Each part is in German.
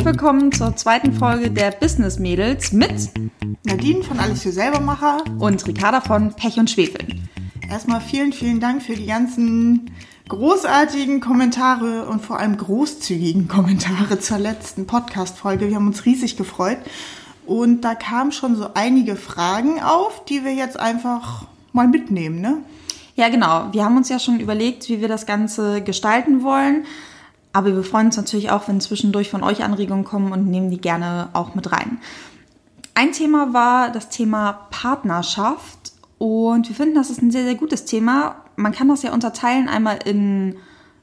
Herzlich willkommen zur zweiten Folge der Business Mädels mit Nadine von Alles für Selbermacher und Ricarda von Pech und Schwefel. Erstmal vielen, vielen Dank für die ganzen großartigen Kommentare und vor allem großzügigen Kommentare zur letzten Podcast-Folge. Wir haben uns riesig gefreut. Und da kamen schon so einige Fragen auf, die wir jetzt einfach mal mitnehmen, ne? Ja, genau. Wir haben uns ja schon überlegt, wie wir das Ganze gestalten wollen. Aber wir freuen uns natürlich auch, wenn zwischendurch von euch Anregungen kommen und nehmen die gerne auch mit rein. Ein Thema war das Thema Partnerschaft und wir finden, das ist ein sehr, sehr gutes Thema. Man kann das ja unterteilen einmal in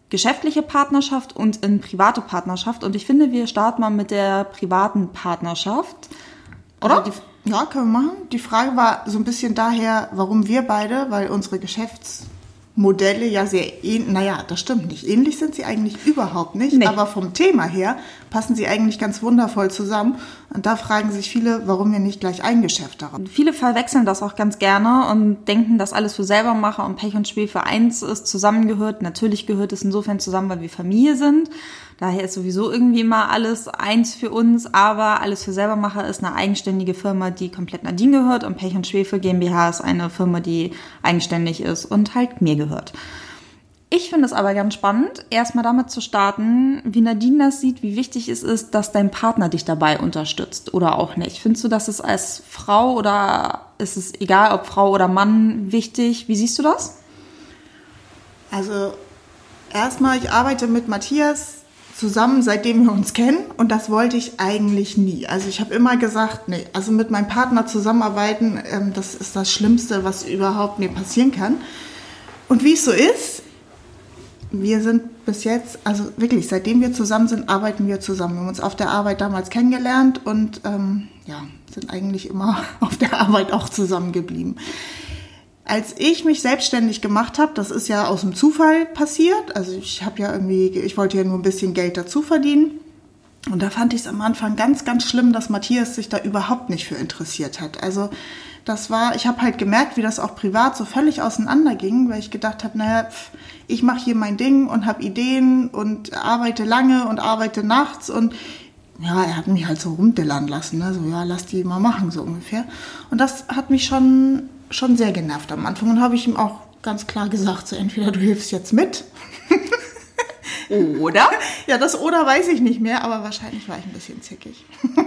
geschäftliche Partnerschaft und in private Partnerschaft. Und ich finde, wir starten mal mit der privaten Partnerschaft. Oder? Also die, ja, können wir machen. Die Frage war so ein bisschen daher, warum wir beide, weil unsere Geschäfts- Modelle ja sehr ähnlich, naja, das stimmt nicht. Ähnlich sind sie eigentlich überhaupt nicht, nee. aber vom Thema her passen sie eigentlich ganz wundervoll zusammen. Und da fragen sich viele, warum wir nicht gleich ein Geschäft darauf. Viele verwechseln das auch ganz gerne und denken, dass alles für selber mache und Pech und Spiel für eins ist, zusammengehört. Natürlich gehört es insofern zusammen, weil wir Familie sind. Daher ist sowieso irgendwie immer alles eins für uns, aber alles für Selbermacher ist eine eigenständige Firma, die komplett Nadine gehört und Pech und Schwefel GmbH ist eine Firma, die eigenständig ist und halt mir gehört. Ich finde es aber ganz spannend, erstmal damit zu starten, wie Nadine das sieht, wie wichtig es ist, dass dein Partner dich dabei unterstützt oder auch nicht. Findest du, dass es als Frau oder ist es egal, ob Frau oder Mann wichtig? Wie siehst du das? Also erstmal, ich arbeite mit Matthias zusammen, seitdem wir uns kennen. Und das wollte ich eigentlich nie. Also ich habe immer gesagt, nee, also mit meinem Partner zusammenarbeiten, ähm, das ist das Schlimmste, was überhaupt mir passieren kann. Und wie es so ist, wir sind bis jetzt, also wirklich, seitdem wir zusammen sind, arbeiten wir zusammen. Wir haben uns auf der Arbeit damals kennengelernt und ähm, ja, sind eigentlich immer auf der Arbeit auch zusammengeblieben. Als ich mich selbstständig gemacht habe, das ist ja aus dem Zufall passiert. Also ich habe ja irgendwie, ich wollte ja nur ein bisschen Geld dazu verdienen. Und da fand ich es am Anfang ganz, ganz schlimm, dass Matthias sich da überhaupt nicht für interessiert hat. Also das war, ich habe halt gemerkt, wie das auch privat so völlig auseinanderging, weil ich gedacht habe, naja, ich mache hier mein Ding und habe Ideen und arbeite lange und arbeite nachts und ja, er hat mich halt so rumdillern lassen, ne? so ja, lass die mal machen, so ungefähr. Und das hat mich schon schon sehr genervt am Anfang und habe ich ihm auch ganz klar gesagt, so entweder du hilfst jetzt mit. oder? Ja, das oder weiß ich nicht mehr, aber wahrscheinlich war ich ein bisschen zickig.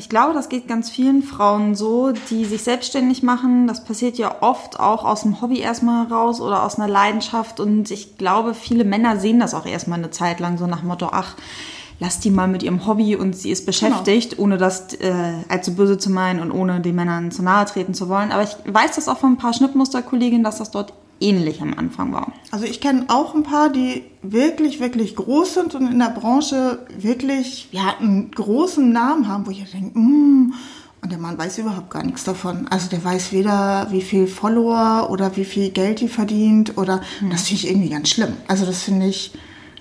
Ich glaube, das geht ganz vielen Frauen so, die sich selbstständig machen. Das passiert ja oft auch aus dem Hobby erstmal heraus oder aus einer Leidenschaft. Und ich glaube, viele Männer sehen das auch erstmal eine Zeit lang so nach Motto, ach, lass die mal mit ihrem Hobby und sie ist beschäftigt, genau. ohne das äh, allzu böse zu meinen und ohne den Männern zu nahe treten zu wollen. Aber ich weiß das auch von ein paar Schnittmusterkolleginnen, dass das dort ähnlich am Anfang war. Also ich kenne auch ein paar, die wirklich, wirklich groß sind und in der Branche wirklich ja, einen großen Namen haben, wo ich denke, mm, und der Mann weiß überhaupt gar nichts davon. Also der weiß weder, wie viel Follower oder wie viel Geld die verdient oder hm. das finde ich irgendwie ganz schlimm. Also das finde ich,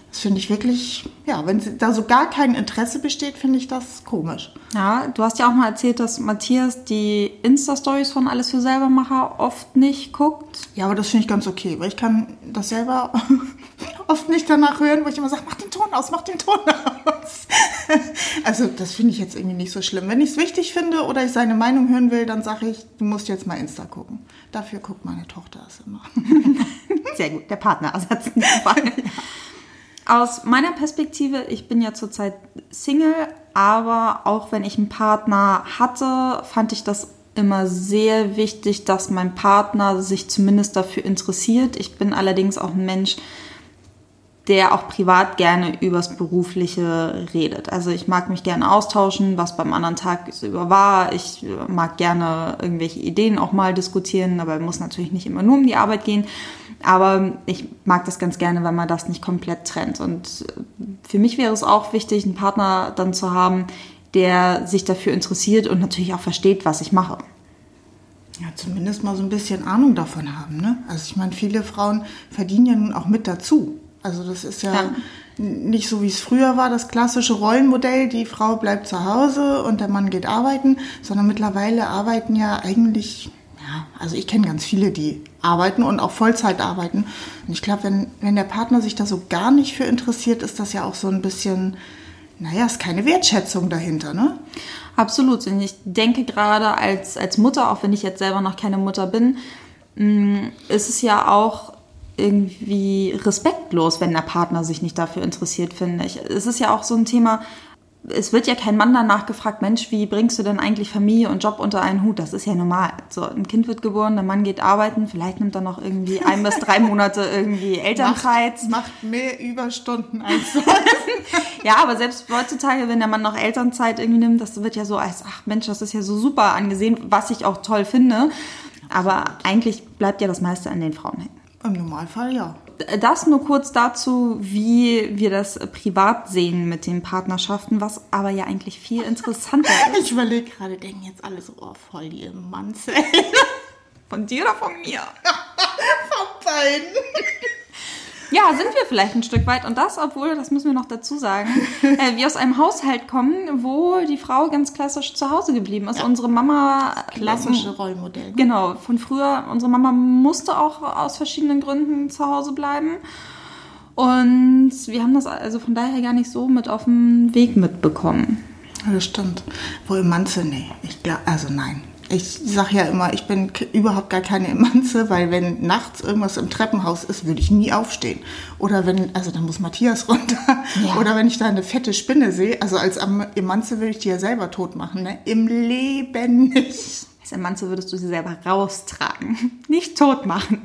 das finde ich wirklich, ja, wenn da so gar kein Interesse besteht, finde ich das komisch. Ja, du hast ja auch mal erzählt, dass Matthias die Insta-Stories von Alles für Selbermacher oft nicht guckt. Ja, aber das finde ich ganz okay, weil ich kann das selber oft nicht danach hören, wo ich immer sage, mach den Ton aus, mach den Ton aus. also das finde ich jetzt irgendwie nicht so schlimm. Wenn ich es wichtig finde oder ich seine Meinung hören will, dann sage ich, du musst jetzt mal Insta gucken. Dafür guckt meine Tochter es immer. Sehr gut, der Partnerersatz in dem Fall. ja aus meiner Perspektive, ich bin ja zurzeit Single, aber auch wenn ich einen Partner hatte, fand ich das immer sehr wichtig, dass mein Partner sich zumindest dafür interessiert. Ich bin allerdings auch ein Mensch, der auch privat gerne übers Berufliche redet. Also ich mag mich gerne austauschen, was beim anderen Tag über war. Ich mag gerne irgendwelche Ideen auch mal diskutieren, aber muss natürlich nicht immer nur um die Arbeit gehen. Aber ich mag das ganz gerne, wenn man das nicht komplett trennt. Und für mich wäre es auch wichtig, einen Partner dann zu haben, der sich dafür interessiert und natürlich auch versteht, was ich mache. Ja, zumindest mal so ein bisschen Ahnung davon haben. Ne? Also ich meine, viele Frauen verdienen ja nun auch mit dazu. Also das ist ja, ja, nicht so, wie es früher war, das klassische Rollenmodell, die Frau bleibt zu Hause und der Mann geht arbeiten, sondern mittlerweile arbeiten ja eigentlich ja, also ich kenne ganz viele, die arbeiten und auch Vollzeit arbeiten. Und ich glaube, wenn, wenn der Partner sich da so gar nicht für interessiert, ist das ja auch so ein bisschen, naja, ist keine Wertschätzung dahinter, ne? Absolut. Und ich denke gerade als, als Mutter, auch wenn ich jetzt selber noch keine Mutter bin, mh, ist es ja auch irgendwie respektlos, wenn der Partner sich nicht dafür interessiert, finde ich. Es ist ja auch so ein Thema, es wird ja kein Mann danach gefragt, Mensch, wie bringst du denn eigentlich Familie und Job unter einen Hut? Das ist ja normal. So, ein Kind wird geboren, der Mann geht arbeiten, vielleicht nimmt er noch irgendwie ein bis drei Monate irgendwie Elternzeit. Macht, macht mehr Überstunden als sonst. ja, aber selbst heutzutage, wenn der Mann noch Elternzeit irgendwie nimmt, das wird ja so als, ach Mensch, das ist ja so super angesehen, was ich auch toll finde. Aber eigentlich bleibt ja das meiste an den Frauen hängen. Im Normalfall ja. Das nur kurz dazu, wie wir das privat sehen mit den Partnerschaften, was aber ja eigentlich viel interessanter ist. Ich überlege gerade, denken jetzt alle so, oh, voll die Manze. Von dir oder von mir? Von beiden. Ja, sind wir vielleicht ein Stück weit. Und das, obwohl, das müssen wir noch dazu sagen, äh, wir aus einem Haushalt kommen, wo die Frau ganz klassisch zu Hause geblieben ist. Ja. Unsere Mama. Klassische Rollmodell. Genau, von früher. Unsere Mama musste auch aus verschiedenen Gründen zu Hause bleiben. Und wir haben das also von daher gar nicht so mit auf dem Weg mitbekommen. Das stimmt. Wo im Manze, nee. Ich glaube, also nein. Ich sage ja immer, ich bin überhaupt gar keine Emanze, weil wenn nachts irgendwas im Treppenhaus ist, würde ich nie aufstehen. Oder wenn, also dann muss Matthias runter. Ja. Oder wenn ich da eine fette Spinne sehe, also als Emanze würde ich die ja selber tot machen. Ne? Im Leben nicht. Als Emanze würdest du sie selber raustragen, nicht tot machen.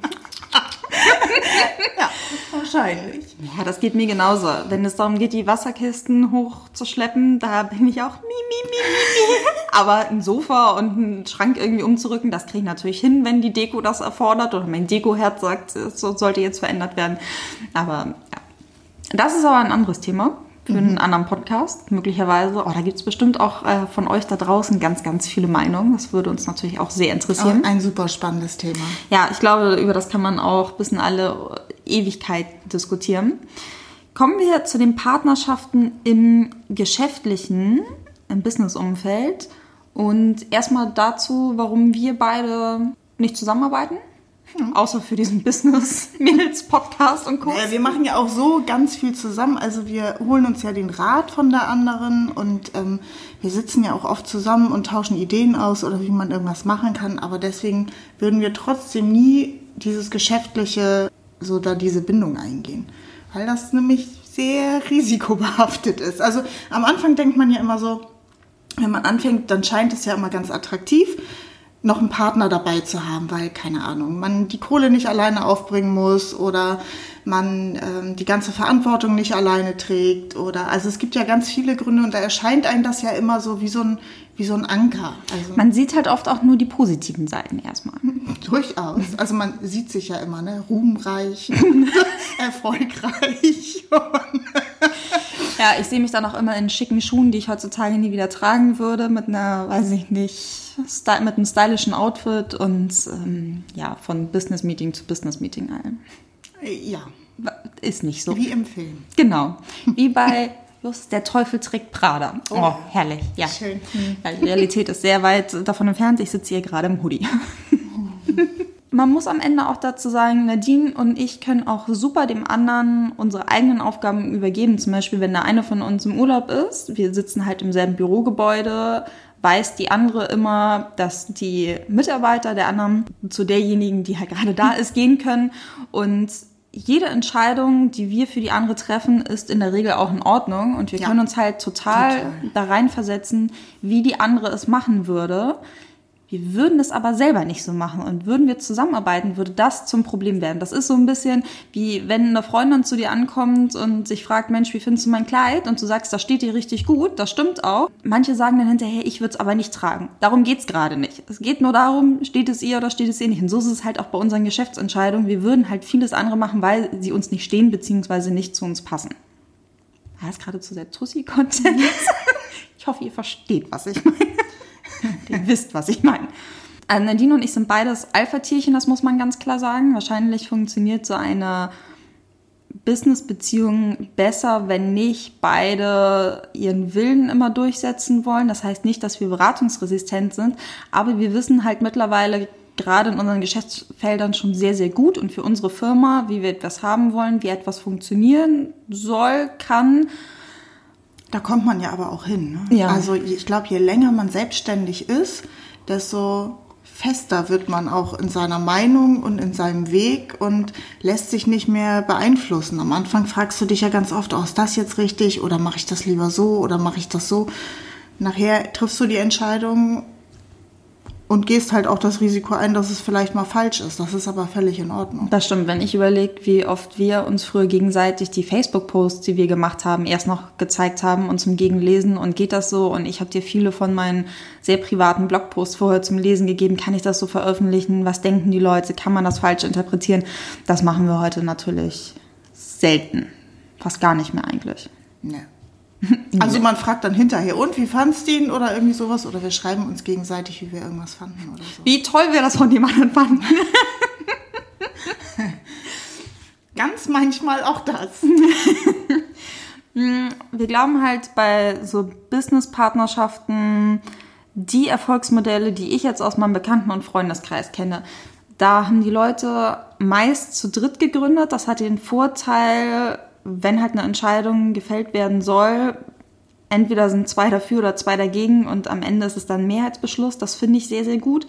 ja, wahrscheinlich. Ja, das geht mir genauso. Wenn es darum geht, die Wasserkisten hochzuschleppen, da bin ich auch mi, mi, mi, mi. Aber ein Sofa und einen Schrank irgendwie umzurücken, das kriege ich natürlich hin, wenn die Deko das erfordert oder mein Deko-Herz sagt, es sollte jetzt verändert werden. Aber ja. Das ist aber ein anderes Thema für einen anderen Podcast, möglicherweise. Oh, da gibt es bestimmt auch äh, von euch da draußen ganz, ganz viele Meinungen. Das würde uns natürlich auch sehr interessieren. Auch ein super spannendes Thema. Ja, ich glaube, über das kann man auch bis in alle Ewigkeit diskutieren. Kommen wir zu den Partnerschaften im geschäftlichen, im Businessumfeld. Und erstmal dazu, warum wir beide nicht zusammenarbeiten. Hm. Außer für diesen Business-Mädels-Podcast und Kurs. Ja, wir machen ja auch so ganz viel zusammen. Also wir holen uns ja den Rat von der anderen und ähm, wir sitzen ja auch oft zusammen und tauschen Ideen aus oder wie man irgendwas machen kann. Aber deswegen würden wir trotzdem nie dieses geschäftliche, so da diese Bindung eingehen. Weil das nämlich sehr risikobehaftet ist. Also am Anfang denkt man ja immer so, wenn man anfängt, dann scheint es ja immer ganz attraktiv noch einen Partner dabei zu haben, weil, keine Ahnung, man die Kohle nicht alleine aufbringen muss oder man ähm, die ganze Verantwortung nicht alleine trägt oder also es gibt ja ganz viele Gründe und da erscheint einem das ja immer so wie so ein wie so ein Anker. Also man sieht halt oft auch nur die positiven Seiten erstmal. Durchaus. Also man sieht sich ja immer, ne? Ruhmreich, erfolgreich. ja, ich sehe mich dann auch immer in schicken Schuhen, die ich heutzutage nie wieder tragen würde, mit einer, weiß ich nicht, mit einem stylischen Outfit und ähm, ja, von Business Meeting zu Business Meeting allen. Ja. Ist nicht so. Wie im Film. Genau. Wie bei Just der Teufel trägt Prada. Oh, oh herrlich. Ja. Schön. Hm. Die Realität ist sehr weit davon entfernt. Ich sitze hier gerade im Hoodie. Man muss am Ende auch dazu sagen, Nadine und ich können auch super dem anderen unsere eigenen Aufgaben übergeben. Zum Beispiel, wenn der eine von uns im Urlaub ist, wir sitzen halt im selben Bürogebäude, weiß die andere immer, dass die Mitarbeiter der anderen zu derjenigen, die halt gerade da ist, gehen können. Und jede Entscheidung, die wir für die andere treffen, ist in der Regel auch in Ordnung. Und wir ja. können uns halt total, total da reinversetzen, wie die andere es machen würde. Wir würden es aber selber nicht so machen und würden wir zusammenarbeiten, würde das zum Problem werden. Das ist so ein bisschen wie wenn eine Freundin zu dir ankommt und sich fragt, Mensch, wie findest du mein Kleid? Und du sagst, das steht dir richtig gut, das stimmt auch. Manche sagen dann hinterher, ich würde es aber nicht tragen. Darum geht's gerade nicht. Es geht nur darum, steht es ihr oder steht es ihr nicht. Und so ist es halt auch bei unseren Geschäftsentscheidungen. Wir würden halt vieles andere machen, weil sie uns nicht stehen bzw. nicht zu uns passen. War das gerade zu sehr Tussi-Content? ich hoffe, ihr versteht, was ich meine. Ihr wisst, was ich meine. Also Nadine und ich sind beides Alpha-Tierchen, das muss man ganz klar sagen. Wahrscheinlich funktioniert so eine Business-Beziehung besser, wenn nicht beide ihren Willen immer durchsetzen wollen. Das heißt nicht, dass wir beratungsresistent sind, aber wir wissen halt mittlerweile gerade in unseren Geschäftsfeldern schon sehr, sehr gut und für unsere Firma, wie wir etwas haben wollen, wie etwas funktionieren soll, kann Da kommt man ja aber auch hin. Ne? Ja. Also ich glaube, je länger man selbstständig ist, desto fester wird man auch in seiner Meinung und in seinem Weg und lässt sich nicht mehr beeinflussen. Am Anfang fragst du dich ja ganz oft, oh, ist das jetzt richtig oder mache ich das lieber so oder mache ich das so? Nachher triffst du die Entscheidung und gehst halt auch das Risiko ein, dass es vielleicht mal falsch ist. Das ist aber völlig in Ordnung. Das stimmt, wenn ich überlege, wie oft wir uns früher gegenseitig die Facebook-Posts, die wir gemacht haben, erst noch gezeigt haben und zum Gegenlesen und geht das so und ich habe dir viele von meinen sehr privaten Blogposts vorher zum Lesen gegeben, kann ich das so veröffentlichen, was denken die Leute, kann man das falsch interpretieren? Das machen wir heute natürlich selten, fast gar nicht mehr eigentlich. Nee. Also man fragt dann hinterher, und wie fandst du ihn oder irgendwie sowas? Oder wir schreiben uns gegenseitig, wie wir irgendwas fanden oder so. Wie toll wir das von jemandem fanden. Ganz manchmal auch das. Wir glauben halt bei so Business-Partnerschaften, die Erfolgsmodelle, die ich jetzt aus meinem Bekannten- und Freundeskreis kenne, da haben die Leute meist zu dritt gegründet. Das hat den Vorteil, wenn halt eine Entscheidung gefällt werden soll, entweder sind zwei dafür oder zwei dagegen und am Ende ist es dann Mehrheitsbeschluss. Das finde ich sehr, sehr gut.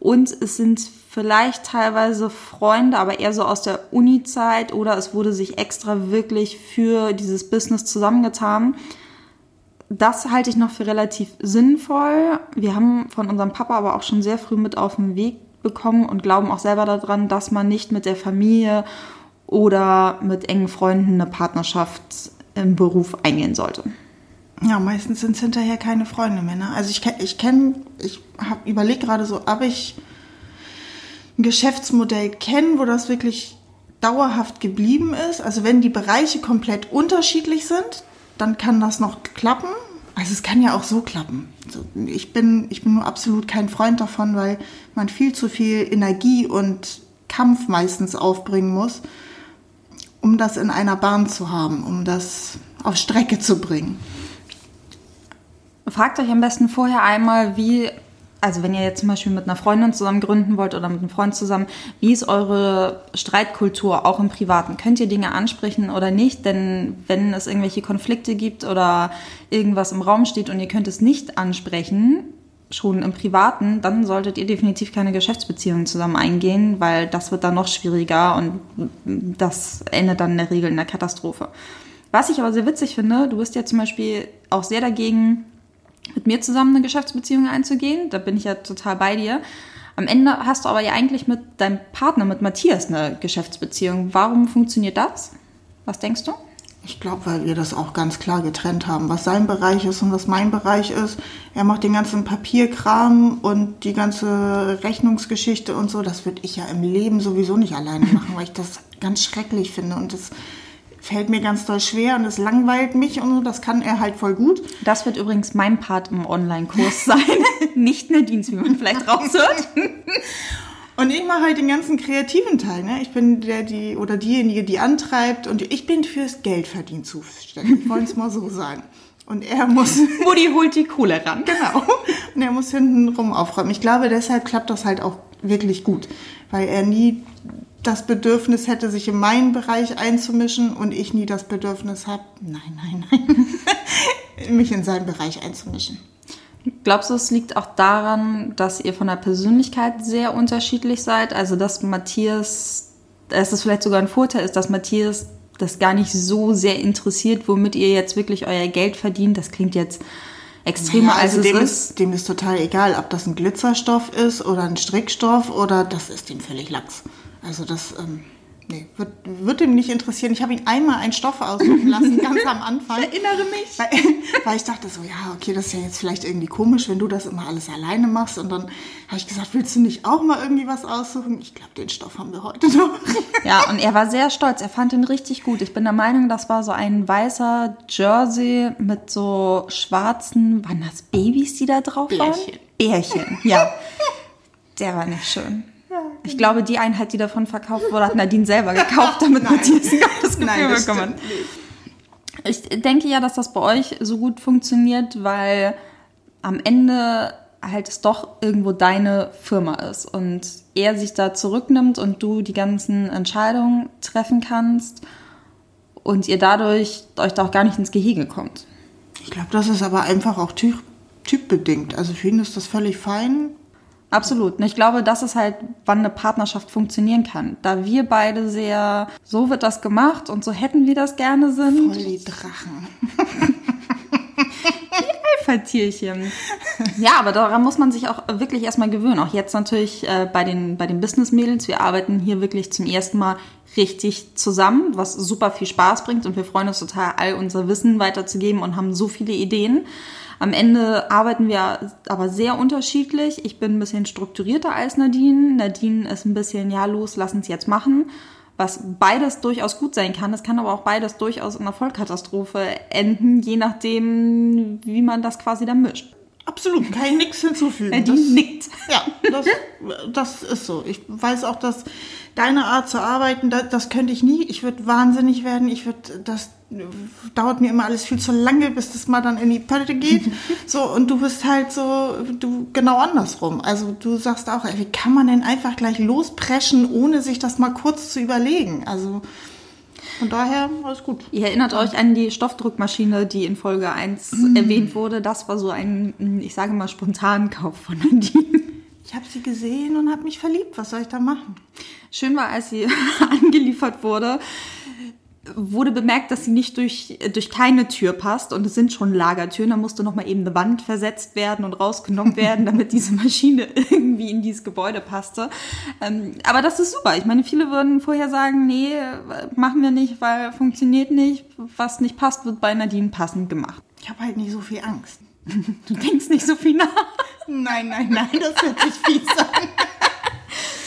Und es sind vielleicht teilweise Freunde, aber eher so aus der Uni-Zeit oder es wurde sich extra wirklich für dieses Business zusammengetan. Das halte ich noch für relativ sinnvoll. Wir haben von unserem Papa aber auch schon sehr früh mit auf den Weg bekommen und glauben auch selber daran, dass man nicht mit der Familie oder mit engen Freunden eine Partnerschaft im Beruf eingehen sollte. Ja, meistens sind es hinterher keine Freunde mehr. Ne? Also ich, ke- ich kenne, ich überlege gerade so, ob ich ein Geschäftsmodell kenne, wo das wirklich dauerhaft geblieben ist. Also wenn die Bereiche komplett unterschiedlich sind, dann kann das noch klappen. Also es kann ja auch so klappen. Also ich, bin, ich bin nur absolut kein Freund davon, weil man viel zu viel Energie und Kampf meistens aufbringen muss, um das in einer Bahn zu haben, um das auf Strecke zu bringen. Fragt euch am besten vorher einmal, wie, also wenn ihr jetzt zum Beispiel mit einer Freundin zusammen gründen wollt oder mit einem Freund zusammen, wie ist eure Streitkultur auch im Privaten? Könnt ihr Dinge ansprechen oder nicht? Denn wenn es irgendwelche Konflikte gibt oder irgendwas im Raum steht und ihr könnt es nicht ansprechen, schon im Privaten, dann solltet ihr definitiv keine Geschäftsbeziehungen zusammen eingehen, weil das wird dann noch schwieriger und das endet dann in der Regel in der Katastrophe. Was ich aber sehr witzig finde, du bist ja zum Beispiel auch sehr dagegen, mit mir zusammen eine Geschäftsbeziehung einzugehen. Da bin ich ja total bei dir. Am Ende hast du aber ja eigentlich mit deinem Partner, mit Matthias, eine Geschäftsbeziehung. Warum funktioniert das? Was denkst du? Ich glaube, weil wir das auch ganz klar getrennt haben, was sein Bereich ist und was mein Bereich ist. Er macht den ganzen Papierkram und die ganze Rechnungsgeschichte und so. Das würde ich ja im Leben sowieso nicht alleine machen, weil ich das ganz schrecklich finde und das fällt mir ganz doll schwer und es langweilt mich und so. Das kann er halt voll gut. Das wird übrigens mein Part im Online-Kurs sein. Nicht Nadines, wie man vielleicht raushört. Und ich mache halt den ganzen kreativen Teil. Ne? Ich bin der, die oder diejenige, die antreibt und ich bin fürs Geldverdienen zuständig. Wollte es mal so sagen. Und er muss. Mutti holt die Kohle ran. Genau. Und er muss hinten rum aufräumen. Ich glaube, deshalb klappt das halt auch wirklich gut. Weil er nie das Bedürfnis hätte, sich in meinen Bereich einzumischen und ich nie das Bedürfnis habe, nein, nein, nein, mich in seinen Bereich einzumischen. Glaubst du, es liegt auch daran, dass ihr von der Persönlichkeit sehr unterschiedlich seid? Also, dass Matthias, dass es vielleicht sogar ein Vorteil ist, dass Matthias das gar nicht so sehr interessiert, womit ihr jetzt wirklich euer Geld verdient. Das klingt jetzt extremer Naja, also als dem es ist, ist. dem ist total egal, ob das ein Glitzerstoff ist oder ein Strickstoff oder das ist ihm völlig lax. Also das ähm, nee, wird, wird ihm nicht interessieren. Ich habe ihn einmal einen Stoff aussuchen lassen, ganz am Anfang. Ich erinnere mich. Weil, weil ich dachte so, ja, okay, das ist ja jetzt vielleicht irgendwie komisch, wenn du das immer alles alleine machst. Und dann habe ich gesagt, willst du nicht auch mal irgendwie was aussuchen? Ich glaube, den Stoff haben wir heute noch. Ja, und er war sehr stolz. Er fand ihn richtig gut. Ich bin der Meinung, das war so ein weißer Jersey mit so schwarzen, waren das Babys, die da drauf waren? Bärchen. Bärchen, ja. Der war nicht schön. Ich glaube, die Einheit, die davon verkauft wurde, hat Nadine selber gekauft, damit Matthias ein gutes Gefühl Nein, das bekommen. Ich denke ja, dass das bei euch so gut funktioniert, weil am Ende halt es doch irgendwo deine Firma ist und er sich da zurücknimmt und du die ganzen Entscheidungen treffen kannst und ihr dadurch euch da auch gar nicht ins Gehege kommt. Ich glaube, das ist aber einfach auch typ, typbedingt. Also für ihn ist das völlig fein. Absolut. Und ich glaube, das ist halt, wann eine Partnerschaft funktionieren kann. Da wir beide sehr, so wird das gemacht und so hätten wir das gerne sind. Voll die Drachen. Alpha-Tierchen. Ja, aber daran muss man sich auch wirklich erstmal gewöhnen. Auch jetzt natürlich äh, bei den, bei den Business-Mädels. Wir arbeiten hier wirklich zum ersten Mal richtig zusammen, was super viel Spaß bringt und wir freuen uns total, all unser Wissen weiterzugeben und haben so viele Ideen. Am Ende arbeiten wir aber sehr unterschiedlich. Ich bin ein bisschen strukturierter als Nadine. Nadine ist ein bisschen, ja, los, lass uns jetzt machen. Was beides durchaus gut sein kann. Es kann aber auch beides durchaus in einer Vollkatastrophe enden, je nachdem, wie man das quasi dann mischt. Absolut, kann ich nichts hinzufügen. Nadine das, nickt. Ja, das, das ist so. Ich weiß auch, dass deine Art zu arbeiten, das, das könnte ich nie. Ich würde wahnsinnig werden. Ich würde das dauert mir immer alles viel zu lange, bis das mal dann in die Pötte geht. so, und du bist halt so, du genau andersrum. Also du sagst auch, ey, wie kann man denn einfach gleich lospreschen, ohne sich das mal kurz zu überlegen? Also von daher alles gut. Ihr erinnert euch an die Stoffdruckmaschine, die in Folge 1 mm. erwähnt wurde. Das war so ein, ich sage mal, Spontankauf von Nadine. Ich habe sie gesehen und habe mich verliebt. Was soll ich da machen? Schön war, als sie angeliefert wurde wurde bemerkt, dass sie nicht durch, durch keine Tür passt und es sind schon Lagertüren. Da musste nochmal eben eine Wand versetzt werden und rausgenommen werden, damit diese Maschine irgendwie in dieses Gebäude passte. Ähm, aber das ist super. Ich meine, viele würden vorher sagen, nee, machen wir nicht, weil funktioniert nicht. Was nicht passt, wird bei Nadine passend gemacht. Ich habe halt nicht so viel Angst. Du denkst nicht so viel nach. Nein, nein, nein, das hört sich fies an.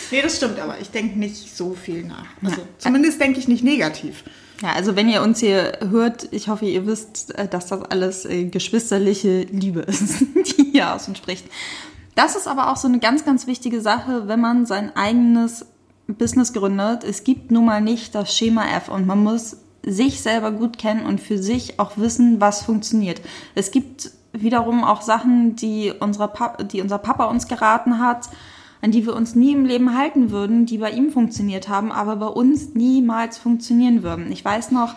Nee, das stimmt, aber ich denke nicht so viel nach. Also ja. zumindest denke ich nicht negativ. Ja, also wenn ihr uns hier hört, ich hoffe, ihr wisst, äh, dass das alles äh, geschwisterliche Liebe ist, die hier aus uns spricht. Das ist aber auch so eine ganz, ganz wichtige Sache, wenn man sein eigenes Business gründet. Es gibt nun mal nicht das Schema F und man muss sich selber gut kennen und für sich auch wissen, was funktioniert. Es gibt wiederum auch Sachen, die, unsere Papa, die unser Papa uns geraten hat, an die wir uns nie im Leben halten würden, die bei ihm funktioniert haben, aber bei uns niemals funktionieren würden. Ich weiß noch,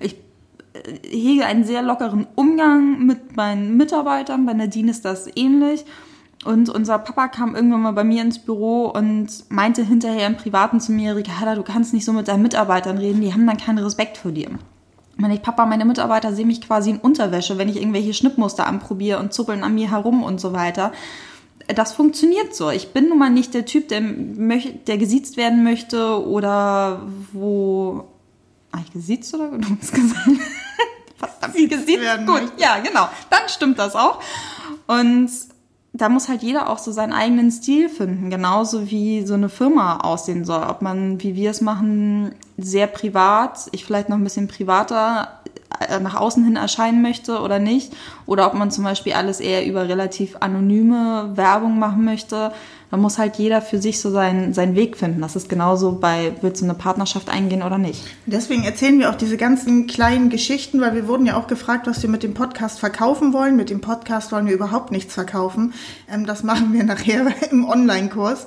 ich äh, hege einen sehr lockeren Umgang mit meinen Mitarbeitern. Bei Nadine ist das ähnlich. Und unser Papa kam irgendwann mal bei mir ins Büro und meinte hinterher im Privaten zu mir, Ricarda, du kannst nicht so mit deinen Mitarbeitern reden, die haben dann keinen Respekt vor dir. Meine ich, Papa, meine Mitarbeiter sehen mich quasi in Unterwäsche, wenn ich irgendwelche Schnittmuster anprobiere und zuppeln an mir herum und so weiter das funktioniert so. Ich bin nun mal nicht der Typ, der, der gesiezt werden möchte oder wo. Ah, ich gesiezt oder du hast gesagt? Verdammt, gesiezt. Werden Gut, möchte. ja, genau. Dann stimmt das auch. Und da muss halt jeder auch so seinen eigenen Stil finden, genauso wie so eine Firma aussehen soll. Ob man, wie wir es machen, sehr privat, ich vielleicht noch ein bisschen privater nach außen hin erscheinen möchte oder nicht. Oder ob man zum Beispiel alles eher über relativ anonyme Werbung machen möchte. Da muss halt jeder für sich so seinen, seinen Weg finden. Das ist genauso bei, willst du eine Partnerschaft eingehen oder nicht. Deswegen erzählen wir auch diese ganzen kleinen Geschichten, weil wir wurden ja auch gefragt, was wir mit dem Podcast verkaufen wollen. Mit dem Podcast wollen wir überhaupt nichts verkaufen. Ähm, das machen wir nachher im Online-Kurs.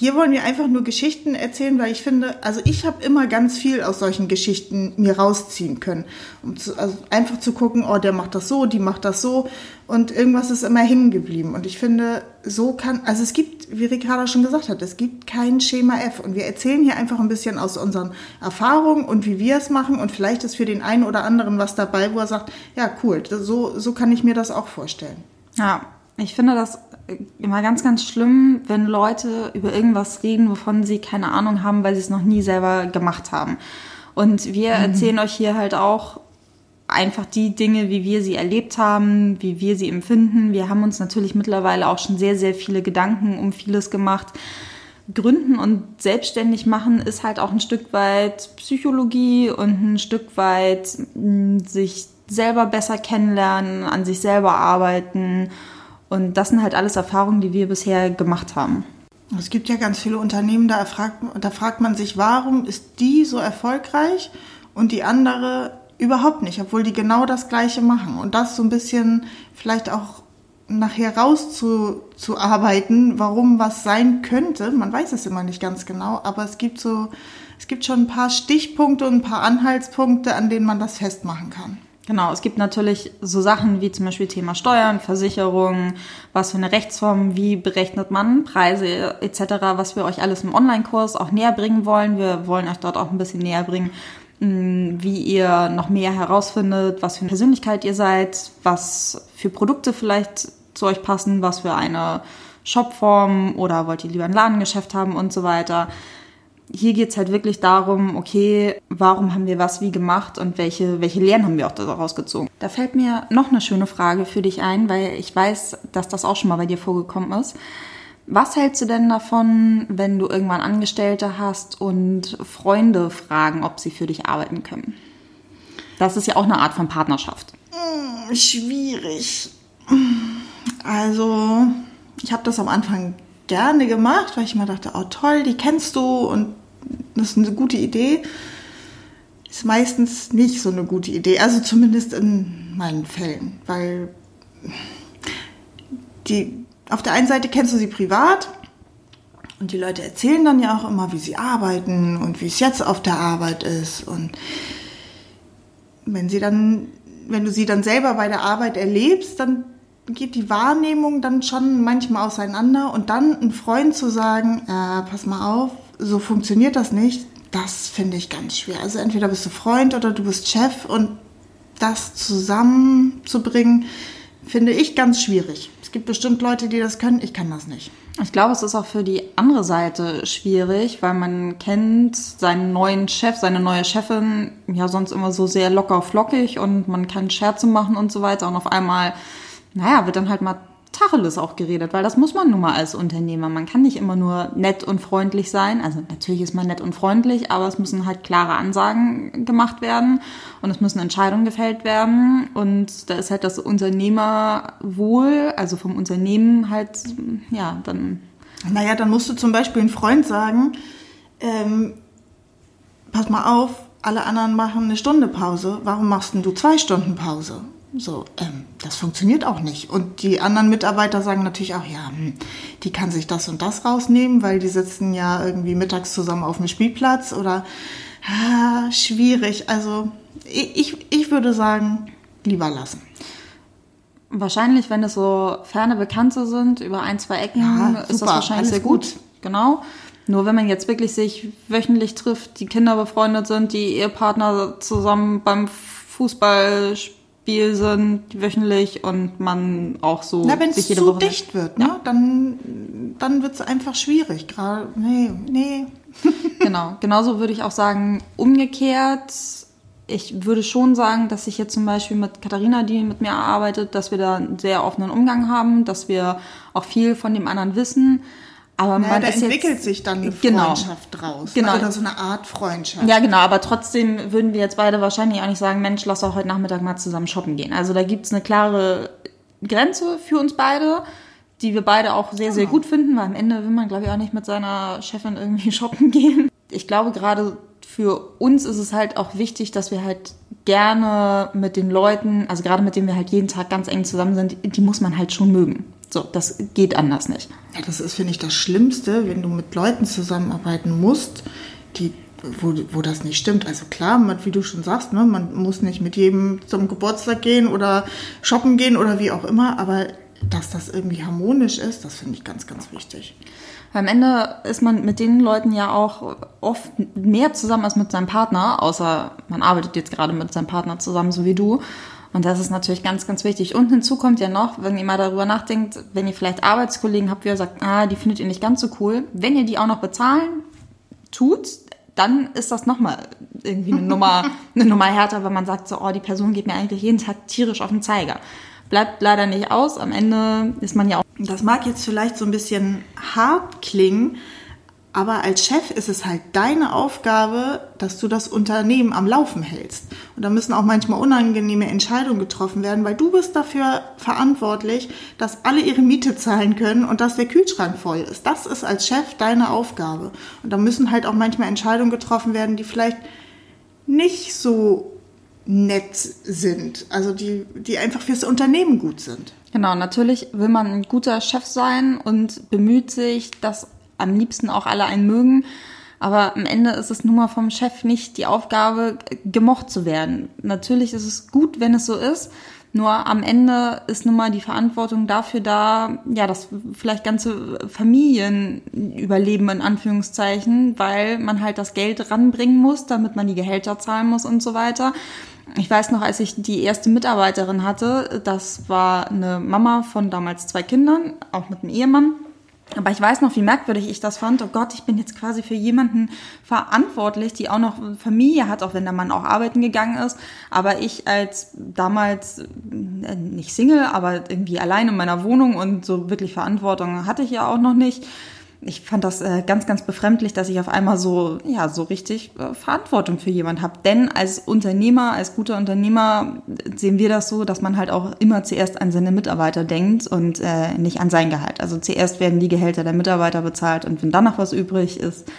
Hier wollen wir einfach nur Geschichten erzählen, weil ich finde, also ich habe immer ganz viel aus solchen Geschichten mir rausziehen können. Um zu, also einfach zu gucken, oh, der macht das so, die macht das so und irgendwas ist immer hängen geblieben. Und ich finde, so kann, also es gibt, wie Ricarda schon gesagt hat, es gibt kein Schema F und wir erzählen hier einfach ein bisschen aus unseren Erfahrungen und wie wir es machen und vielleicht ist für den einen oder anderen was dabei, wo er sagt, ja cool, so, so kann ich mir das auch vorstellen. Ja, ich finde das immer ganz, ganz schlimm, wenn Leute über irgendwas reden, wovon sie keine Ahnung haben, weil sie es noch nie selber gemacht haben. Und wir mhm. erzählen euch hier halt auch einfach die Dinge, wie wir sie erlebt haben, wie wir sie empfinden. Wir haben uns natürlich mittlerweile auch schon sehr, sehr viele Gedanken um vieles gemacht. Gründen und selbstständig machen ist halt auch ein Stück weit Psychologie und ein Stück weit hm, sich selber besser kennenlernen, an sich selber arbeiten und das sind halt alles Erfahrungen, die wir bisher gemacht haben. Es gibt ja ganz viele Unternehmen, da fragt, da fragt man sich, warum ist die so erfolgreich und die andere überhaupt nicht, obwohl die genau das Gleiche machen. Und das so ein bisschen vielleicht auch nachher rauszuarbeiten, warum was sein könnte. Man weiß es immer nicht ganz genau, aber es gibt so, es gibt schon ein paar Stichpunkte und ein paar Anhaltspunkte, an denen man das festmachen kann. Genau, es gibt natürlich so Sachen wie zum Beispiel Thema Steuern, Versicherungen, was für eine Rechtsform, wie berechnet man Preise etc., was wir euch alles im Online-Kurs auch näher bringen wollen. Wir wollen euch dort auch ein bisschen näher bringen, mm, wie ihr noch mehr herausfindet, was für eine Persönlichkeit ihr seid, was für Produkte vielleicht zu euch passen, was für eine Shopform oder wollt ihr lieber ein Ladengeschäft haben und so weiter hier geht's halt wirklich darum, okay, warum haben wir was wie gemacht und welche, welche Lehren haben wir auch daraus gezogen. Da fällt mir noch eine schöne Frage für dich ein, weil ich weiß, dass das auch schon mal bei dir vorgekommen ist. Was hältst du denn davon, wenn du irgendwann Angestellte hast und Freunde fragen, ob sie für dich arbeiten können? Das ist ja auch eine Art von Partnerschaft. Hm, schwierig. Also, ich habe das am Anfang gerne gemacht, weil ich immer dachte, oh toll, die kennst du und das ist eine gute Idee. Ist meistens nicht so eine gute Idee, also zumindest in meinen Fällen, weil die, auf der einen Seite kennst du sie privat und die Leute erzählen dann ja auch immer, wie sie arbeiten und wie es jetzt auf der Arbeit ist und wenn sie dann, wenn du sie dann selber bei der Arbeit erlebst, dann geht die Wahrnehmung dann schon manchmal auseinander und dann ein Freund zu sagen, äh, pass mal auf, so funktioniert das nicht, das finde ich ganz schwer. Also entweder bist du Freund oder du bist Chef und das zusammenzubringen, finde ich ganz schwierig. Es gibt bestimmt Leute, die das können, ich kann das nicht. Ich glaube, es ist auch für die andere Seite schwierig, weil man kennt seinen neuen Chef, seine neue Chefin ja sonst immer so sehr locker flockig und man kann Scherze machen und so weiter und auf einmal naja, wird dann halt mal Tacheles auch geredet, weil das muss man nun mal als Unternehmer. Man kann nicht immer nur nett und freundlich sein. Also natürlich ist man nett und freundlich, aber es müssen halt klare Ansagen gemacht werden und es müssen Entscheidungen gefällt werden. Und da ist halt das Unternehmerwohl, also vom Unternehmen halt, ja, dann. Naja, dann musst du zum Beispiel einen Freund sagen, ähm, pass mal auf, alle anderen machen eine Stunde Pause, warum machst denn du zwei Stunden Pause? So, ähm, das funktioniert auch nicht. Und die anderen Mitarbeiter sagen natürlich auch, ja, hm, die kann sich das und das rausnehmen, weil die sitzen ja irgendwie mittags zusammen auf dem Spielplatz oder ah, schwierig. Also ich, ich würde sagen, lieber lassen. Wahrscheinlich, wenn es so ferne Bekannte sind, über ein, zwei Ecken, ja, ist das wahrscheinlich sehr gut. gut. Genau. Nur wenn man jetzt wirklich sich wöchentlich trifft, die Kinder befreundet sind, die Ehepartner zusammen beim Fußball spielen, Spiel sind wöchentlich und man auch so Na, wenn es zu Woche dicht wird, ne? Ja. dann, dann wird es einfach schwierig. Gerade, nee, nee. genau, genauso würde ich auch sagen, umgekehrt, ich würde schon sagen, dass ich jetzt zum Beispiel mit Katharina, die mit mir arbeitet, dass wir da einen sehr offenen Umgang haben, dass wir auch viel von dem anderen wissen. Aber naja, man da entwickelt jetzt, sich dann eine genau. Freundschaft draus. Genau. Oder so eine Art Freundschaft. Ja, genau. Aber trotzdem würden wir jetzt beide wahrscheinlich auch nicht sagen, Mensch, lass doch heute Nachmittag mal zusammen shoppen gehen. Also da gibt's eine klare Grenze für uns beide, die wir beide auch sehr, sehr genau. gut finden, weil am Ende will man, glaube ich, auch nicht mit seiner Chefin irgendwie shoppen gehen. Ich glaube, gerade für uns ist es halt auch wichtig, dass wir halt gerne mit den Leuten, also gerade mit denen wir halt jeden Tag ganz eng zusammen sind, die muss man halt schon mögen. So, das geht anders nicht. Ja, das ist, finde ich, das Schlimmste, wenn du mit Leuten zusammenarbeiten musst, die, wo, wo das nicht stimmt. Also klar, wie du schon sagst, ne, man muss nicht mit jedem zum Geburtstag gehen oder shoppen gehen oder wie auch immer, aber dass das irgendwie harmonisch ist, das finde ich ganz, ganz wichtig. Am Ende ist man mit den Leuten ja auch oft mehr zusammen als mit seinem Partner, außer man arbeitet jetzt gerade mit seinem Partner zusammen, so wie du. Und das ist natürlich ganz, ganz wichtig. Und hinzu kommt ja noch, wenn ihr mal darüber nachdenkt, wenn ihr vielleicht Arbeitskollegen habt, wie ihr sagt, ah, die findet ihr nicht ganz so cool, wenn ihr die auch noch bezahlen tut, dann ist das nochmal irgendwie eine Nummer, eine Nummer härter, wenn man sagt so, oh, die Person geht mir eigentlich jeden Tag tierisch auf den Zeiger. Bleibt leider nicht aus. Am Ende ist man ja auch. Das mag jetzt vielleicht so ein bisschen hart klingen, aber als Chef ist es halt deine Aufgabe, dass du das Unternehmen am Laufen hältst. Und da müssen auch manchmal unangenehme Entscheidungen getroffen werden, weil du bist dafür verantwortlich, dass alle ihre Miete zahlen können und dass der Kühlschrank voll ist. Das ist als Chef deine Aufgabe. Und da müssen halt auch manchmal Entscheidungen getroffen werden, die vielleicht nicht so nett sind. Also die, die einfach fürs Unternehmen gut sind. Genau, natürlich will man ein guter Chef sein und bemüht sich, dass am liebsten auch alle einen mögen. Aber am Ende ist es nun mal vom Chef nicht die Aufgabe, gemocht zu werden. Natürlich ist es gut, wenn es so ist. Nur am Ende ist nun mal die Verantwortung dafür da, ja, dass vielleicht ganze Familien überleben, in Anführungszeichen, weil man halt das Geld ranbringen muss, damit man die Gehälter zahlen muss und so weiter. Ich weiß noch, als ich die erste Mitarbeiterin hatte, das war eine Mama von damals zwei Kindern, auch mit einem Ehemann. Aber ich weiß noch, wie merkwürdig ich das fand. Oh Gott, ich bin jetzt quasi für jemanden verantwortlich, die auch noch Familie hat, auch wenn der Mann auch arbeiten gegangen ist. Aber ich als damals äh, nicht Single, aber irgendwie allein in meiner Wohnung und so wirklich Verantwortung hatte ich ja auch noch nicht ich fand das äh, ganz, ganz befremdlich, dass ich auf einmal so, ja, so richtig äh, Verantwortung für jemand habe. Denn als Unternehmer, als guter Unternehmer sehen wir das so, dass man halt auch immer zuerst an seine Mitarbeiter denkt und äh, nicht an sein Gehalt. Also zuerst werden die Gehälter der Mitarbeiter bezahlt und wenn dann noch was übrig ist,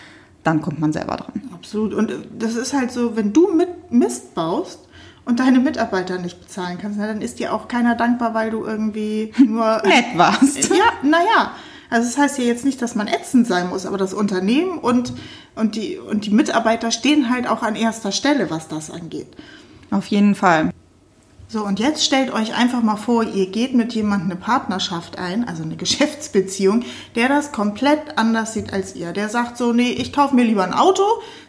dann kommt man selber dran. Absolut. Und das ist halt so, wenn du mit Mist baust, und deine Mitarbeiter nicht bezahlen kannst, dann ist dir auch keiner dankbar, weil du irgendwie nur nett warst. Ja, naja. Also das heißt ja jetzt nicht, dass man ätzend sein muss, aber das Unternehmen und, und, die, und die Mitarbeiter stehen halt auch an erster Stelle, was das angeht. Auf jeden Fall. So, und jetzt stellt euch einfach mal vor, ihr geht mit jemandem eine Partnerschaft ein, also eine Geschäftsbeziehung, der das komplett anders sieht als ihr. Der sagt so, nee, ich kaufe mir lieber ein Auto,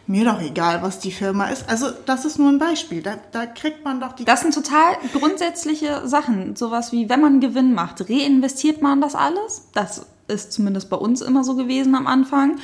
mir doch egal, was die Firma ist. Also das ist nur ein Beispiel. Da, da kriegt man doch die... Das sind total grundsätzliche Sachen. Sowas wie, wenn man Gewinn macht, reinvestiert man das alles? Das ist zumindest bei uns immer so gewesen am Anfang.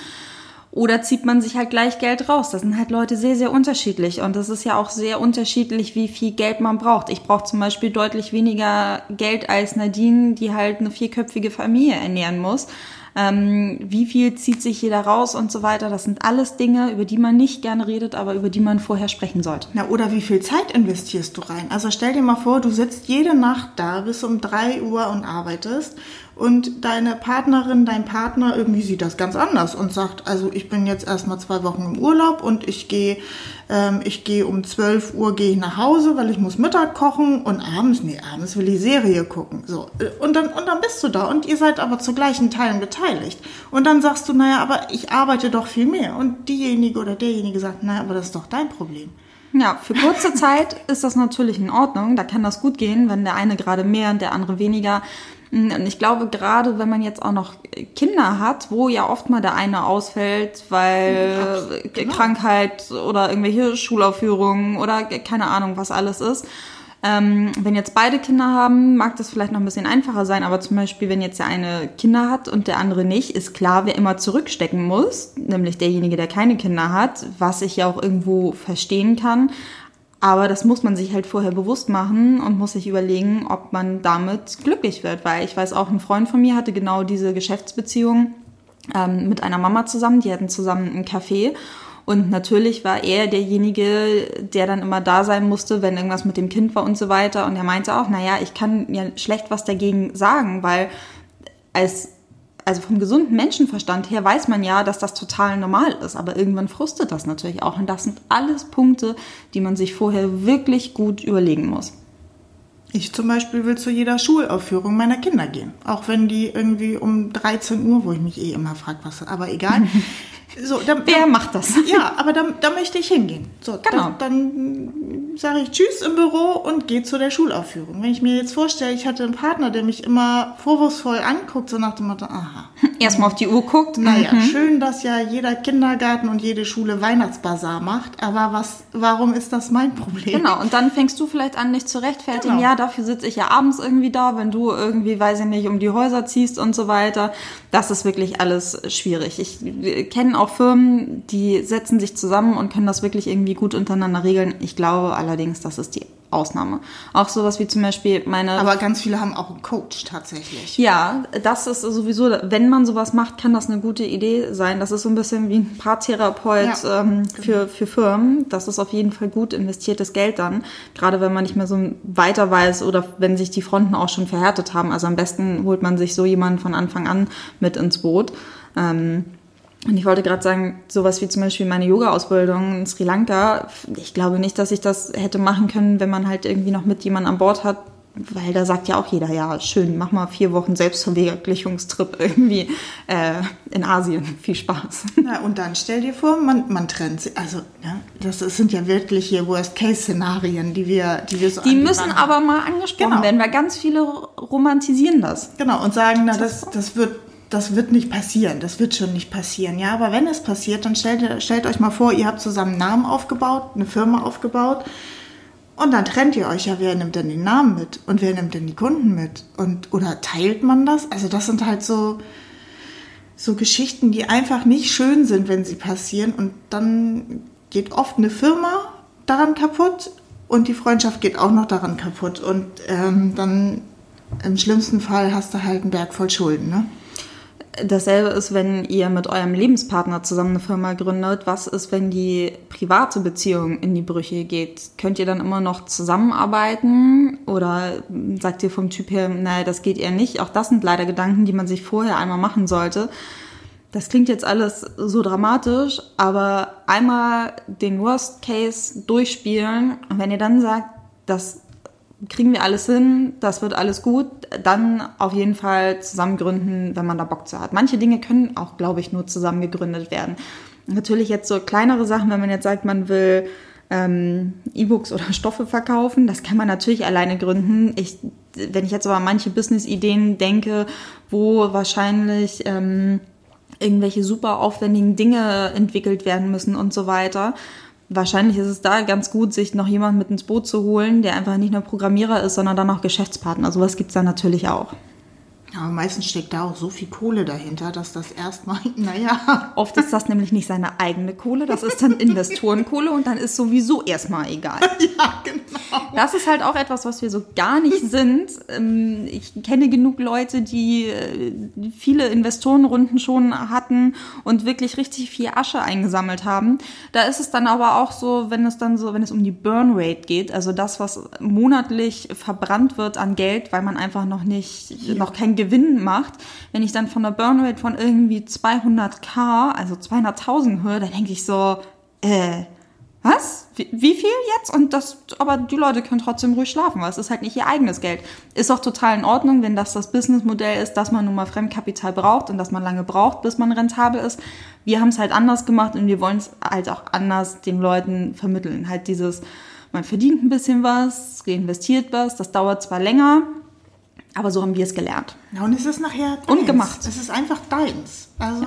Oder zieht man sich halt gleich Geld raus? Das sind halt Leute sehr, sehr unterschiedlich. Und das ist ja auch sehr unterschiedlich, wie viel Geld man braucht. Ich brauche zum Beispiel deutlich weniger Geld als Nadine, die halt eine vierköpfige Familie ernähren muss. Ähm, wie viel zieht sich jeder raus und so weiter. Das sind alles Dinge, über die man nicht gerne redet, aber über die man vorher sprechen sollte. Na, oder wie viel Zeit investierst du rein? Also stell dir mal vor, du sitzt jede Nacht da bis um drei Uhr und arbeitest und deine Partnerin, dein Partner irgendwie sieht das ganz anders und sagt, also ich bin jetzt erstmal zwei Wochen im Urlaub und ich gehe ähm, ich gehe um 12 Uhr gehe ich nach Hause, weil ich muss Mittag kochen und abends, nee, abends will ich Serie gucken. So. Und dann, und dann bist du da und ihr seid aber zu gleichen Teilen beteiligt. Und dann sagst du, naja, aber ich arbeite doch viel mehr. Und diejenige oder derjenige sagt, naja, aber das ist doch dein Problem. Ja, für kurze Zeit ist das natürlich in Ordnung. Da kann das gut gehen, wenn der eine gerade mehr und der andere weniger. Und ich glaube, gerade wenn man jetzt auch noch Kinder hat, wo ja oft mal der eine ausfällt, weil ja, genau. Krankheit oder irgendwelche Schulaufführungen oder keine Ahnung, was alles ist. Ähm, wenn jetzt beide Kinder haben, mag das vielleicht noch ein bisschen einfacher sein, aber zum Beispiel, wenn jetzt der eine Kinder hat und der andere nicht, ist klar, wer immer zurückstecken muss, nämlich derjenige, der keine Kinder hat, was ich ja auch irgendwo verstehen kann. Aber das muss man sich halt vorher bewusst machen und muss sich überlegen, ob man damit glücklich wird. Weil ich weiß auch, ein Freund von mir hatte genau diese Geschäftsbeziehung ähm, mit einer Mama zusammen. Die hatten zusammen ein Café. Und natürlich war er derjenige, der dann immer da sein musste, wenn irgendwas mit dem Kind war und so weiter. Und er meinte auch, naja, ich kann ja schlecht was dagegen sagen, weil als also vom gesunden Menschenverstand her weiß man ja, dass das total normal ist, aber irgendwann frustet das natürlich auch. Und das sind alles Punkte, die man sich vorher wirklich gut überlegen muss. Ich zum Beispiel will zu jeder Schulaufführung meiner Kinder gehen. Auch wenn die irgendwie um 13 Uhr, wo ich mich eh immer frage, was, aber egal. So, dann, Wer dann, macht das? Ja, aber da, da möchte ich hingehen. So, genau. dann, dann sage ich Tschüss im Büro und gehe zu der Schulaufführung. Wenn ich mir jetzt vorstelle, ich hatte einen Partner, der mich immer vorwurfsvoll anguckt, so nach dem Motto, aha. Erstmal auf die Uhr guckt. Naja, mhm. schön, dass ja jeder Kindergarten und jede Schule Weihnachtsbazar macht, aber was, warum ist das mein Problem? Genau, und dann fängst du vielleicht an, dich zu rechtfertigen. Genau. Ja, dafür sitze ich ja abends irgendwie da, wenn du irgendwie, weiß ich nicht, um die Häuser ziehst und so weiter. Das ist wirklich alles schwierig. Ich kenne auch Firmen, die setzen sich zusammen und können das wirklich irgendwie gut untereinander regeln. Ich glaube allerdings, das ist die Ausnahme. Auch sowas wie zum Beispiel meine. Aber ganz viele haben auch einen Coach tatsächlich. Ja, das ist sowieso, wenn man sowas macht, kann das eine gute Idee sein. Das ist so ein bisschen wie ein Paartherapeut ja, ähm, genau. für, für Firmen. Das ist auf jeden Fall gut investiertes Geld dann. Gerade wenn man nicht mehr so weiter weiß oder wenn sich die Fronten auch schon verhärtet haben. Also am besten holt man sich so jemanden von Anfang an mit ins Boot. Ähm, und ich wollte gerade sagen, sowas wie zum Beispiel meine Yoga-Ausbildung in Sri Lanka, ich glaube nicht, dass ich das hätte machen können, wenn man halt irgendwie noch mit jemandem an Bord hat, weil da sagt ja auch jeder, ja, schön, mach mal vier Wochen Selbstverwirklichungstrip irgendwie äh, in Asien. Viel Spaß. Na, und dann stell dir vor, man, man trennt sich. Also, ja, das sind ja wirklich hier Worst-Case-Szenarien, die wir, die wir so Die müssen aber mal angesprochen genau. werden, weil ganz viele romantisieren das. Genau, und sagen, na, das, das wird das wird nicht passieren, das wird schon nicht passieren. Ja, aber wenn es passiert, dann stellt, stellt euch mal vor, ihr habt zusammen einen Namen aufgebaut, eine Firma aufgebaut und dann trennt ihr euch ja, wer nimmt denn den Namen mit und wer nimmt denn die Kunden mit? Und oder teilt man das? Also das sind halt so so Geschichten, die einfach nicht schön sind, wenn sie passieren und dann geht oft eine Firma daran kaputt und die Freundschaft geht auch noch daran kaputt und ähm, dann im schlimmsten Fall hast du halt einen Berg voll Schulden, ne? Dasselbe ist, wenn ihr mit eurem Lebenspartner zusammen eine Firma gründet. Was ist, wenn die private Beziehung in die Brüche geht? Könnt ihr dann immer noch zusammenarbeiten? Oder sagt ihr vom Typ her, nein, das geht eher nicht? Auch das sind leider Gedanken, die man sich vorher einmal machen sollte. Das klingt jetzt alles so dramatisch, aber einmal den Worst Case durchspielen. Und wenn ihr dann sagt, das kriegen wir alles hin, das wird alles gut, dann auf jeden Fall zusammen gründen, wenn man da Bock zu hat. Manche Dinge können auch, glaube ich, nur zusammen gegründet werden. Natürlich jetzt so kleinere Sachen, wenn man jetzt sagt, man will ähm, E-Books oder Stoffe verkaufen, das kann man natürlich alleine gründen. Ich, wenn ich jetzt aber an manche Business-Ideen denke, wo wahrscheinlich ähm, irgendwelche super aufwendigen Dinge entwickelt werden müssen und so weiter, Wahrscheinlich ist es da ganz gut, sich noch jemand mit ins Boot zu holen, der einfach nicht nur Programmierer ist, sondern dann auch Geschäftspartner. Sowas gibt es da natürlich auch. Aber meistens steckt da auch so viel Kohle dahinter, dass das erstmal, naja. Oft ist das nämlich nicht seine eigene Kohle, das ist dann Investorenkohle und dann ist sowieso erstmal egal. Ja, genau. Das ist halt auch etwas, was wir so gar nicht sind. Ähm, ich kenne genug Leute, die äh, viele Investorenrunden schon hatten und wirklich richtig viel Asche eingesammelt haben. Da ist es dann aber auch so, wenn es dann so, wenn es um die Burn Rate geht, also das, was monatlich verbrannt wird an Geld, weil man einfach noch nicht, ja. noch kein Gewinn macht, wenn ich dann von der Burnrate von irgendwie 200k, also 200.000 höre, dann denke ich so, äh, was? Wie, wie, viel jetzt? Und das, aber die Leute können trotzdem ruhig schlafen, weil es ist halt nicht ihr eigenes Geld. Ist auch total in Ordnung, wenn das das Businessmodell ist, dass man nun mal Fremdkapital braucht und dass man lange braucht, bis man rentabel ist. Wir haben es halt anders gemacht und wir wollen es halt auch anders den Leuten vermitteln. Halt dieses, man verdient ein bisschen was, reinvestiert was, das dauert zwar länger, aber so haben wir es gelernt. Ja, und es ist nachher deins. Und gemacht. Es ist einfach deins. Also,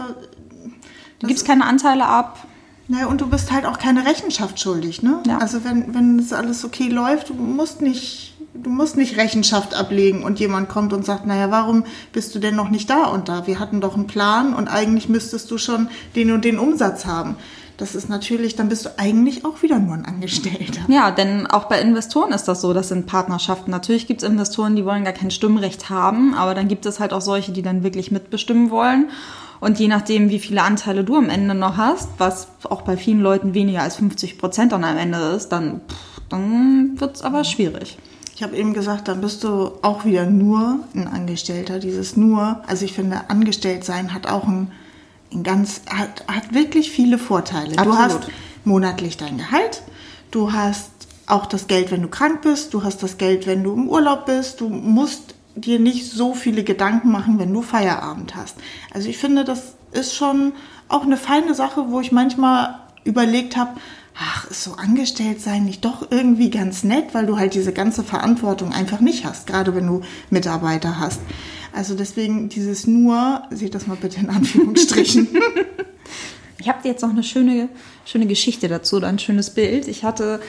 du gibst keine Anteile ab. Naja, und du bist halt auch keine Rechenschaft schuldig, ne? Ja. Also wenn, wenn das alles okay läuft, du musst nicht, du musst nicht Rechenschaft ablegen und jemand kommt und sagt, naja, warum bist du denn noch nicht da und da? Wir hatten doch einen Plan und eigentlich müsstest du schon den und den Umsatz haben das ist natürlich, dann bist du eigentlich auch wieder nur ein Angestellter. Ja, denn auch bei Investoren ist das so, das sind Partnerschaften. Natürlich gibt es Investoren, die wollen gar kein Stimmrecht haben, aber dann gibt es halt auch solche, die dann wirklich mitbestimmen wollen. Und je nachdem, wie viele Anteile du am Ende noch hast, was auch bei vielen Leuten weniger als 50 Prozent dann am Ende ist, dann, dann wird es aber schwierig. Ich habe eben gesagt, dann bist du auch wieder nur ein Angestellter. Dieses nur, also ich finde, angestellt sein hat auch ein ganz, hat, hat wirklich viele Vorteile. Absolut. Du hast monatlich dein Gehalt, du hast auch das Geld, wenn du krank bist, du hast das Geld, wenn du im Urlaub bist, du musst dir nicht so viele Gedanken machen, wenn du Feierabend hast. Also ich finde, das ist schon auch eine feine Sache, wo ich manchmal überlegt habe, ach, ist so angestellt sein nicht doch irgendwie ganz nett, weil du halt diese ganze Verantwortung einfach nicht hast, gerade wenn du Mitarbeiter hast. Also deswegen dieses nur, seht das mal bitte in Anführungsstrichen. ich habe jetzt noch eine schöne, schöne Geschichte dazu oder ein schönes Bild. Ich hatte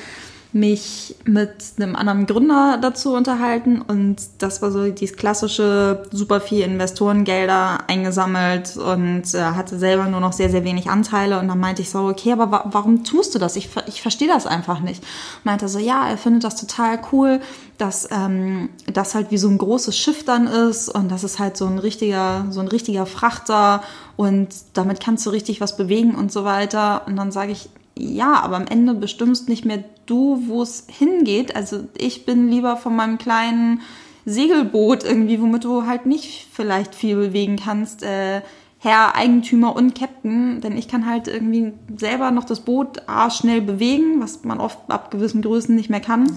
mich mit einem anderen Gründer dazu unterhalten und das war so dieses klassische, super viel Investorengelder eingesammelt und äh, hatte selber nur noch sehr, sehr wenig Anteile und dann meinte ich so, okay, aber wa warum tust du das? Ich, ich verstehe das einfach nicht. Meinte so, ja, er findet das total cool, dass ähm, das halt wie so ein großes Schiff dann ist und das ist halt so ein richtiger, so ein richtiger Frachter und damit kannst du richtig was bewegen und so weiter und dann sage ich, ja, aber am Ende bestimmst nicht mehr du, wo es hingeht. Also ich bin lieber von meinem kleinen Segelboot irgendwie, womit du halt nicht vielleicht viel bewegen kannst, äh, Herr, Eigentümer und Captain, denn ich kann halt irgendwie selber noch das Boot A schnell bewegen, was man oft ab gewissen Größen nicht mehr kann.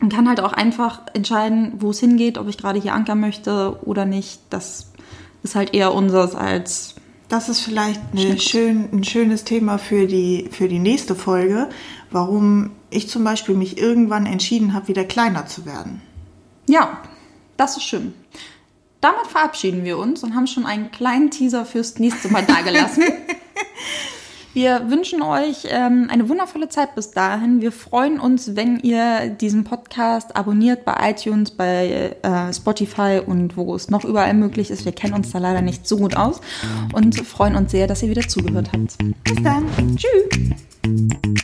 und kann halt auch einfach entscheiden, wo es hingeht, ob ich gerade hier ankern möchte oder nicht. Das ist halt eher unseres als. Das ist vielleicht schön, ein schönes Thema für die, für die nächste Folge, warum ich zum Beispiel mich irgendwann entschieden habe, wieder kleiner zu werden. Ja, das ist schön. Damit verabschieden wir uns und haben schon einen kleinen Teaser fürs nächste Mal dagelassen. Wir wünschen euch ähm, eine wundervolle Zeit bis dahin. Wir freuen uns, wenn ihr diesen Podcast abonniert bei iTunes, bei äh, Spotify und wo es noch überall möglich ist. Wir kennen uns da leider nicht so gut aus und freuen uns sehr, dass ihr wieder zugehört habt. Bis dann. Tschüss.